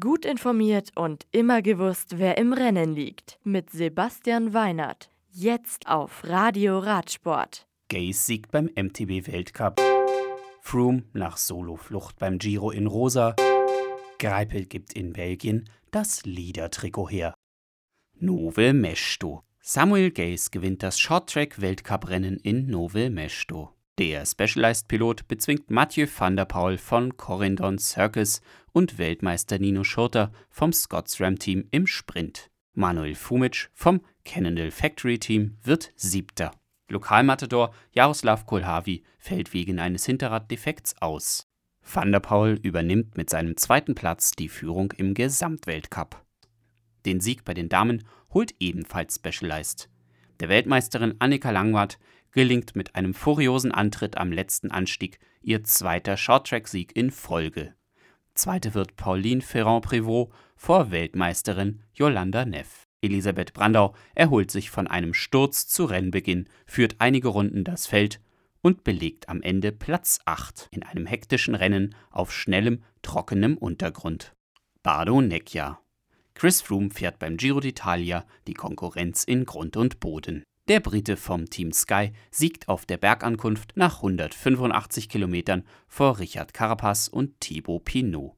Gut informiert und immer gewusst, wer im Rennen liegt. Mit Sebastian Weinert. Jetzt auf Radio Radsport. Gaze siegt beim MTB Weltcup. Froome nach Soloflucht beim Giro in Rosa. Greipel gibt in Belgien das Liedertrikot her. Nove Mesto. Samuel Gaze gewinnt das Shorttrack-Weltcuprennen in Nove Mesto. Der Specialized-Pilot bezwingt Mathieu van der Poel von Corendon Circus und Weltmeister Nino Schurter vom Scots Ram Team im Sprint. Manuel Fumic vom Cannondale Factory Team wird Siebter. Lokalmatador Jaroslav Kolhavi fällt wegen eines Hinterraddefekts aus. Van der Poel übernimmt mit seinem zweiten Platz die Führung im Gesamtweltcup. Den Sieg bei den Damen holt ebenfalls Specialized. Der Weltmeisterin Annika Langwart gelingt mit einem furiosen Antritt am letzten Anstieg ihr zweiter Shorttrack-Sieg in Folge. Zweite wird Pauline Ferrand-Prévot vor Weltmeisterin Yolanda Neff. Elisabeth Brandau erholt sich von einem Sturz zu Rennbeginn, führt einige Runden das Feld und belegt am Ende Platz 8 in einem hektischen Rennen auf schnellem, trockenem Untergrund. Bardo Necchia. Chris Froome fährt beim Giro d'Italia die Konkurrenz in Grund und Boden. Der Brite vom Team Sky siegt auf der Bergankunft nach 185 Kilometern vor Richard Carapaz und Thibaut Pinot.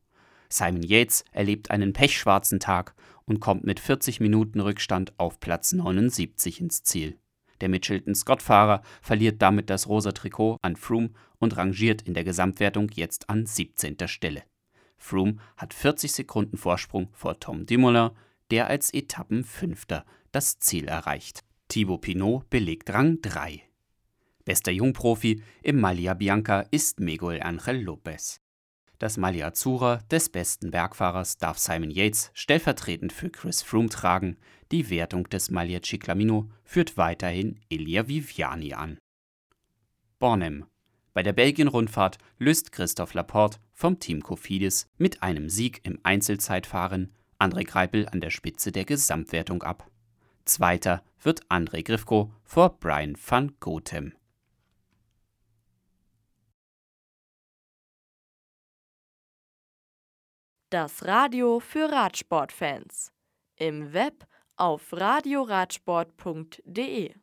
Simon Yates erlebt einen pechschwarzen Tag und kommt mit 40 Minuten Rückstand auf Platz 79 ins Ziel. Der Mitchelton-Scott-Fahrer verliert damit das rosa Trikot an Froome und rangiert in der Gesamtwertung jetzt an 17. Stelle. Froome hat 40 Sekunden Vorsprung vor Tom Dumoulin, der als Etappenfünfter das Ziel erreicht. Thibaut Pinot belegt Rang 3. Bester Jungprofi im Maglia Bianca ist Miguel Angel Lopez. Das Maglia Azura des besten Bergfahrers darf Simon Yates stellvertretend für Chris Froome tragen. Die Wertung des Maglia Ciclamino führt weiterhin Elia Viviani an. Bornem. Bei der Belgien-Rundfahrt löst Christoph Laporte vom Team Cofidis mit einem Sieg im Einzelzeitfahren André Greipel an der Spitze der Gesamtwertung ab. Zweiter wird André Grifko vor Brian van Gothem. Das Radio für Radsportfans. Im Web auf radioradsport.de